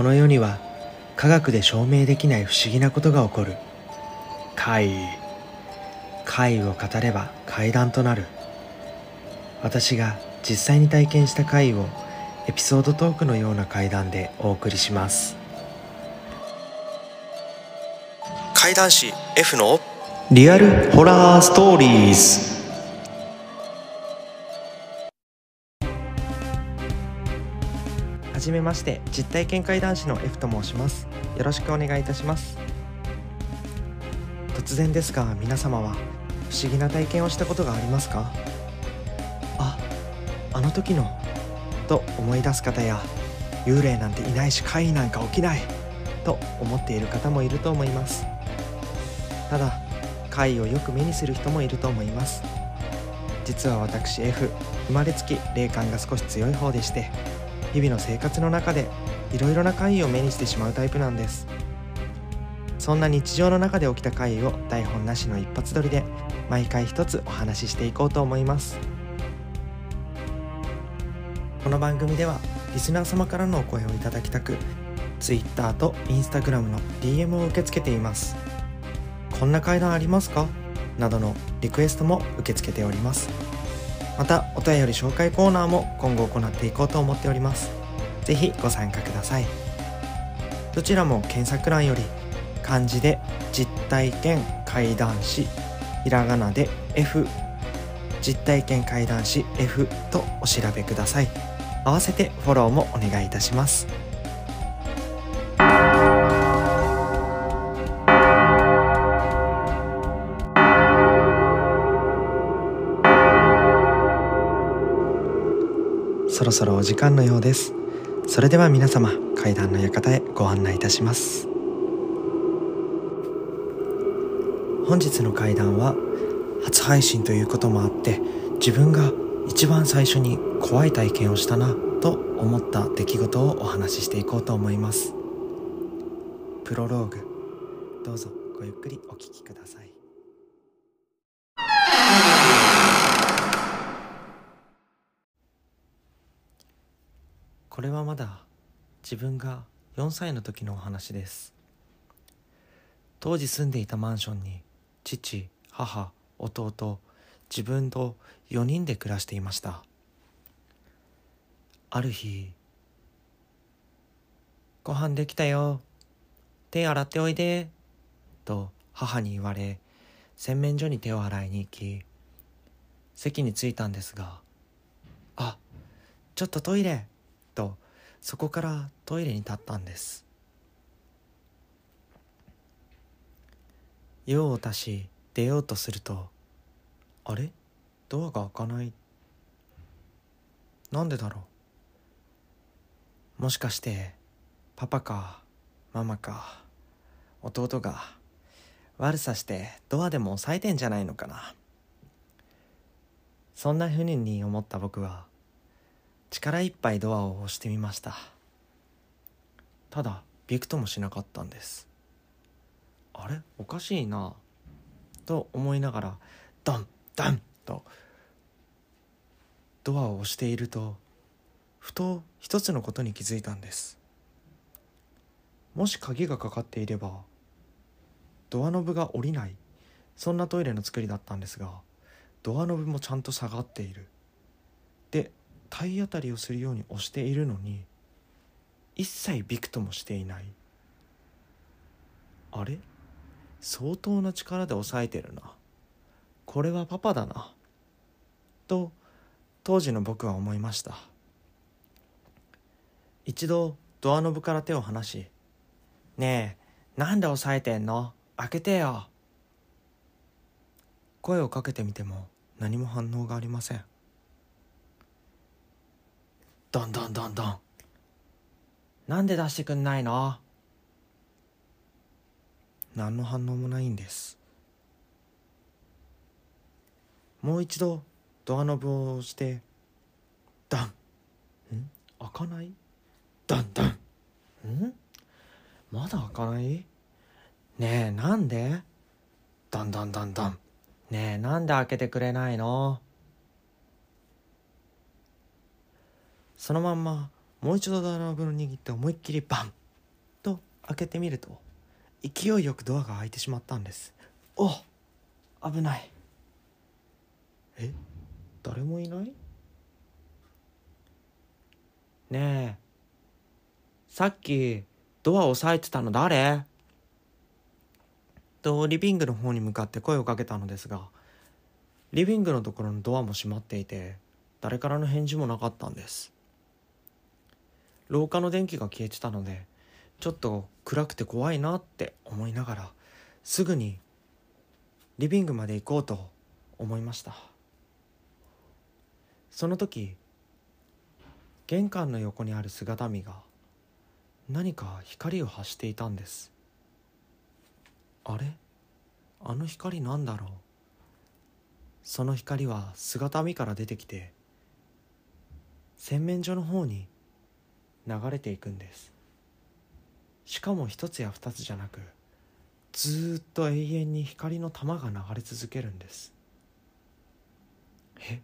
この世には科学で証明できない不思議なことが起こる。怪異。怪異を語れば怪談となる。私が実際に体験した怪異をエピソードトークのような怪談でお送りします。怪談師 F のリアルホラーストーリーズじめまして実体験怪談師の F と申します。よろしくお願いいたします。突然ですが皆様は不思議な体験をしたことがありますか？ああの時のと思い出す方や幽霊なんていないし怪異なんか起きないと思っている方もいると思います。ただ怪異をよく目にする人もいると思います。実は私 F 生まれつき霊感が少し強い方でして日々の生活の中でいろいろな怪異を目にしてしまうタイプなんです。そんな日常の中で起きた怪異を台本なしの一発撮りで毎回一つお話ししていこうと思います。この番組ではリスナー様からのお声をいただきたく Twitter と Instagram の DM を受け付けています。こんな階段ありますか？などのリクエストも受け付けております。またお便り紹介コーナーも今後行っていこうと思っております。是非ご参加ください。どちらも検索欄より漢字で実体験怪談師ひらがなで F 実体験怪談師 F とお調べください。合わせてフォローもお願いいたします。そろそろお時間のようです。それでは皆様階段の館へご案内いたします。本日の階段は初配信ということもあって自分が一番最初に怖い体験をしたなと思った出来事をお話ししていこうと思います。プロローグ。どうぞごゆっくりお聞きください。これはまだ自分が4歳の時のお話です。当時住んでいたマンションに父母弟自分と4人で暮らしていました。ある日「ご飯できたよ。手洗っておいで」と母に言われ洗面所に手を洗いに行き席に着いたんですが「あちょっとトイレ」そこからトイレに立ったんです。用を足し出ようとするとあれ？ドアが開かない。なんでだろう？もしかしてパパかママか弟が悪さしてドアでも押さえてんじゃないのかな？そんなふうに思った僕は力いっぱいドアを押してみました。ただびくともしなかったんです。あれ？おかしいな。と思いながらドンドンとドアを押しているとふと一つのことに気づいたんです。もし鍵がかかっていればドアノブが下りないそんなトイレの作りだったんですがドアノブもちゃんと下がっている。で体当たりをするように押しているのに一切びくともしていない。あれ？相当な力で押さえてるな。これはパパだな。と当時の僕は思いました。一度ドアノブから手を離し「ねえなんで押さえてんの？開けてよ」声をかけてみても何も反応がありません。どんどんどんどんなんで出してくんないの？何の反応もないんです。もう一度ドアノブを押してダン。ん？開かない？ダンダン。ん？まだ開かない？ねえなんで？ダンダンダンダン。ねえなんで開けてくれないの？そのまんまもう一度ドアノブを握って思いっきりバンと開けてみると勢いよくドアが開いてしまったんです。お危ない。え誰もいない？ねえさっきドアを押さえてたの誰？とリビングの方に向かって声をかけたのですがリビングのところのドアも閉まっていて誰からの返事もなかったんです。廊下の電気が消えてたのでちょっと暗くて怖いなって思いながらすぐにリビングまで行こうと思いました。その時玄関の横にある姿見が何か光を発していたんです。あれ？あの光なんだろう？その光は姿見から出てきて洗面所の方に流れていくんです。しかも一つや二つじゃなくずっと永遠に光の玉が流れ続けるんです。え？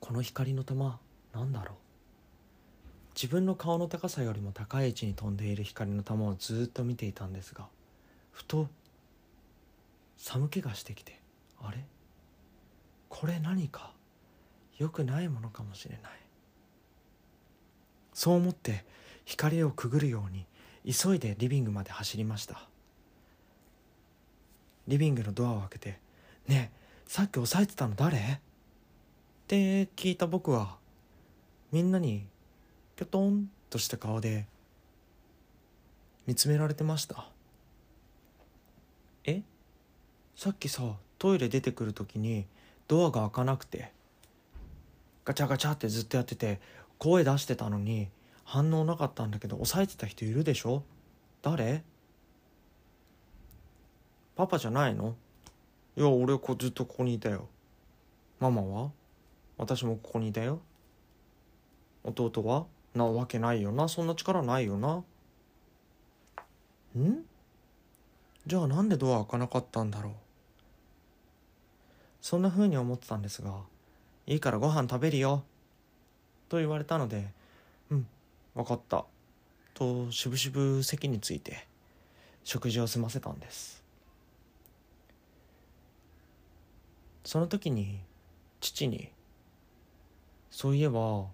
この光の玉なんだろう？自分の顔の高さよりも高い位置に飛んでいる光の玉をずっと見ていたんですがふと寒気がしてきてあれ？これ何か？良くないものかもしれない。そう思って光をくぐるように急いでリビングまで走りました。リビングのドアを開けて「ねえさっき押さえてたの誰?」って聞いた僕はみんなにぴょとんとした顔で見つめられてました。え？さっきさトイレ出てくる時にドアが開かなくてガチャガチャってずっとやってて声出してたのに反応なかったんだけど押さえてた人いるでしょ？誰？パパじゃないの？いや俺こずっとここにいたよ。ママは？私もここにいたよ。弟は？なわけないよな。そんな力ないよな。ん？じゃあなんでドア開かなかったんだろう？そんな風に思ってたんですがいいからご飯食べるよ。と言われたのでうん分かった。としぶしぶ席について食事を済ませたんです。その時に父に「そういえば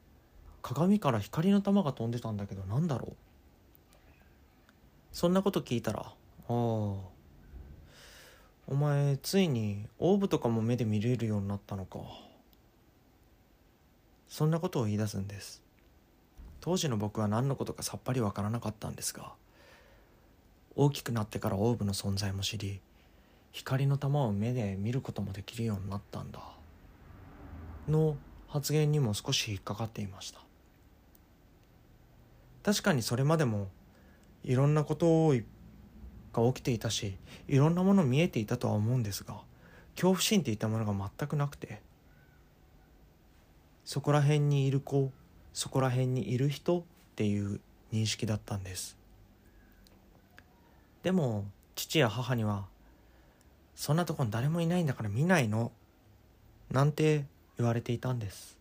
鏡から光の玉が飛んでたんだけど何だろう?」そんなこと聞いたら「ああお前ついにオーブとかも目で見れるようになったのか」そんなことを言い出すんです。当時の僕は何のことかさっぱりわからなかったんですが大きくなってからオーブの存在も知り光の玉を目で見ることもできるようになったんだの発言にも少し引っかかっていました。確かにそれまでもいろんなことが起きていたしいろんなもの見えていたとは思うんですが恐怖心っていったものが全くなくてそこら辺にいる子そこら辺にいる人っていう認識だったんです。でも父や母には「そんなとこに誰もいないんだから見ないの」なんて言われていたんです。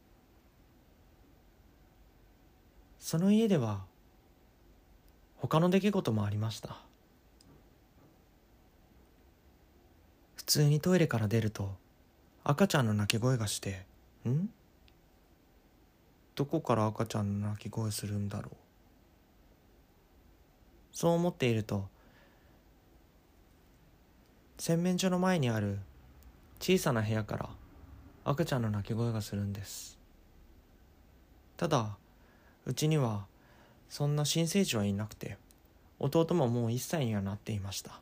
その家では他の出来事もありました。普通にトイレから出ると赤ちゃんの泣き声がして「ん？どこから赤ちゃんの泣き声するんだろう？そう思っていると洗面所の前にある小さな部屋から赤ちゃんの泣き声がするんです。ただうちにはそんな新生児はいなくて弟ももう1歳にはなっていました。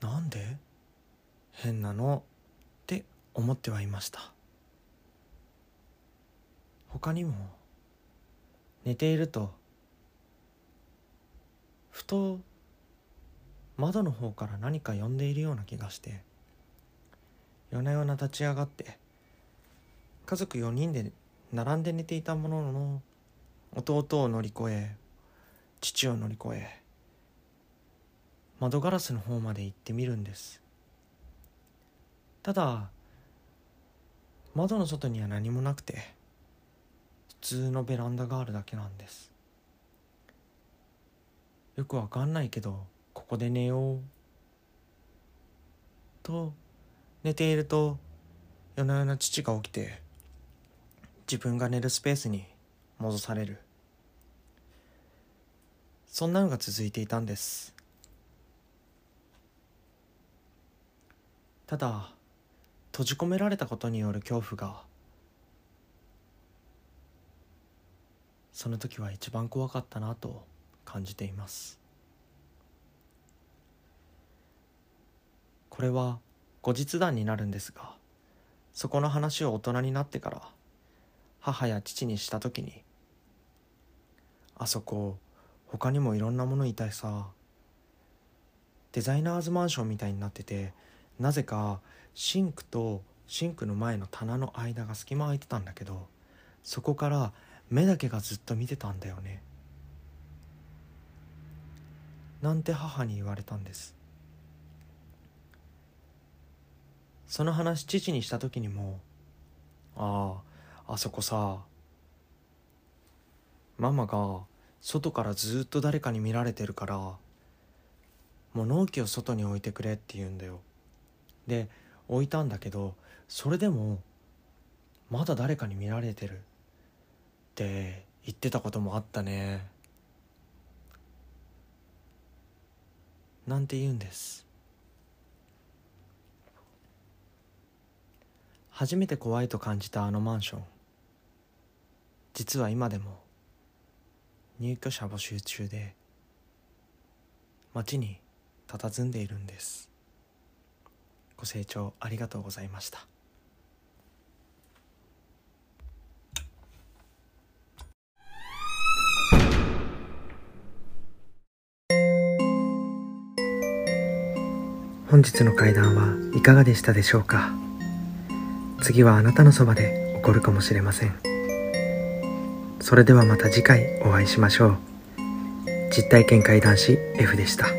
なんで？変なの？って思ってはいました。他にも寝ているとふと窓の方から何か呼んでいるような気がして夜な夜な立ち上がって家族4人で並んで寝ていたものの弟を乗り越え父を乗り越え窓ガラスの方まで行ってみるんです。ただ窓の外には何もなくて通のベランダがあるだけなんです。よくわかんないけどここで寝よう。と寝ていると夜な夜な父が起きて自分が寝るスペースに戻される。そんなのが続いていたんです。ただ閉じ込められたことによる恐怖がその時は一番怖かったなと感じています。これは後日談になるんですがそこの話を大人になってから母や父にした時にあそこ他にもいろんなものいたいさ。デザイナーズマンションみたいになっててなぜかシンクとシンクの前の棚の間が隙間空いてたんだけどそこから目だけがずっと見てたんだよね。なんて母に言われたんです。その話父にした時にもあああそこさママが外からずっと誰かに見られてるから物置を外に置いてくれって言うんだよ。で置いたんだけどそれでもまだ誰かに見られてる。って言ってたこともあったね。なんて言うんです。初めて怖いと感じたあのマンション。実は今でも入居者募集中で街に佇んでいるんです。ご清聴ありがとうございました。本日の会談はいかがでしたでしょうか？次はあなたのそばで起こるかもしれません。それではまた次回お会いしましょう。実体験会談師 F でした。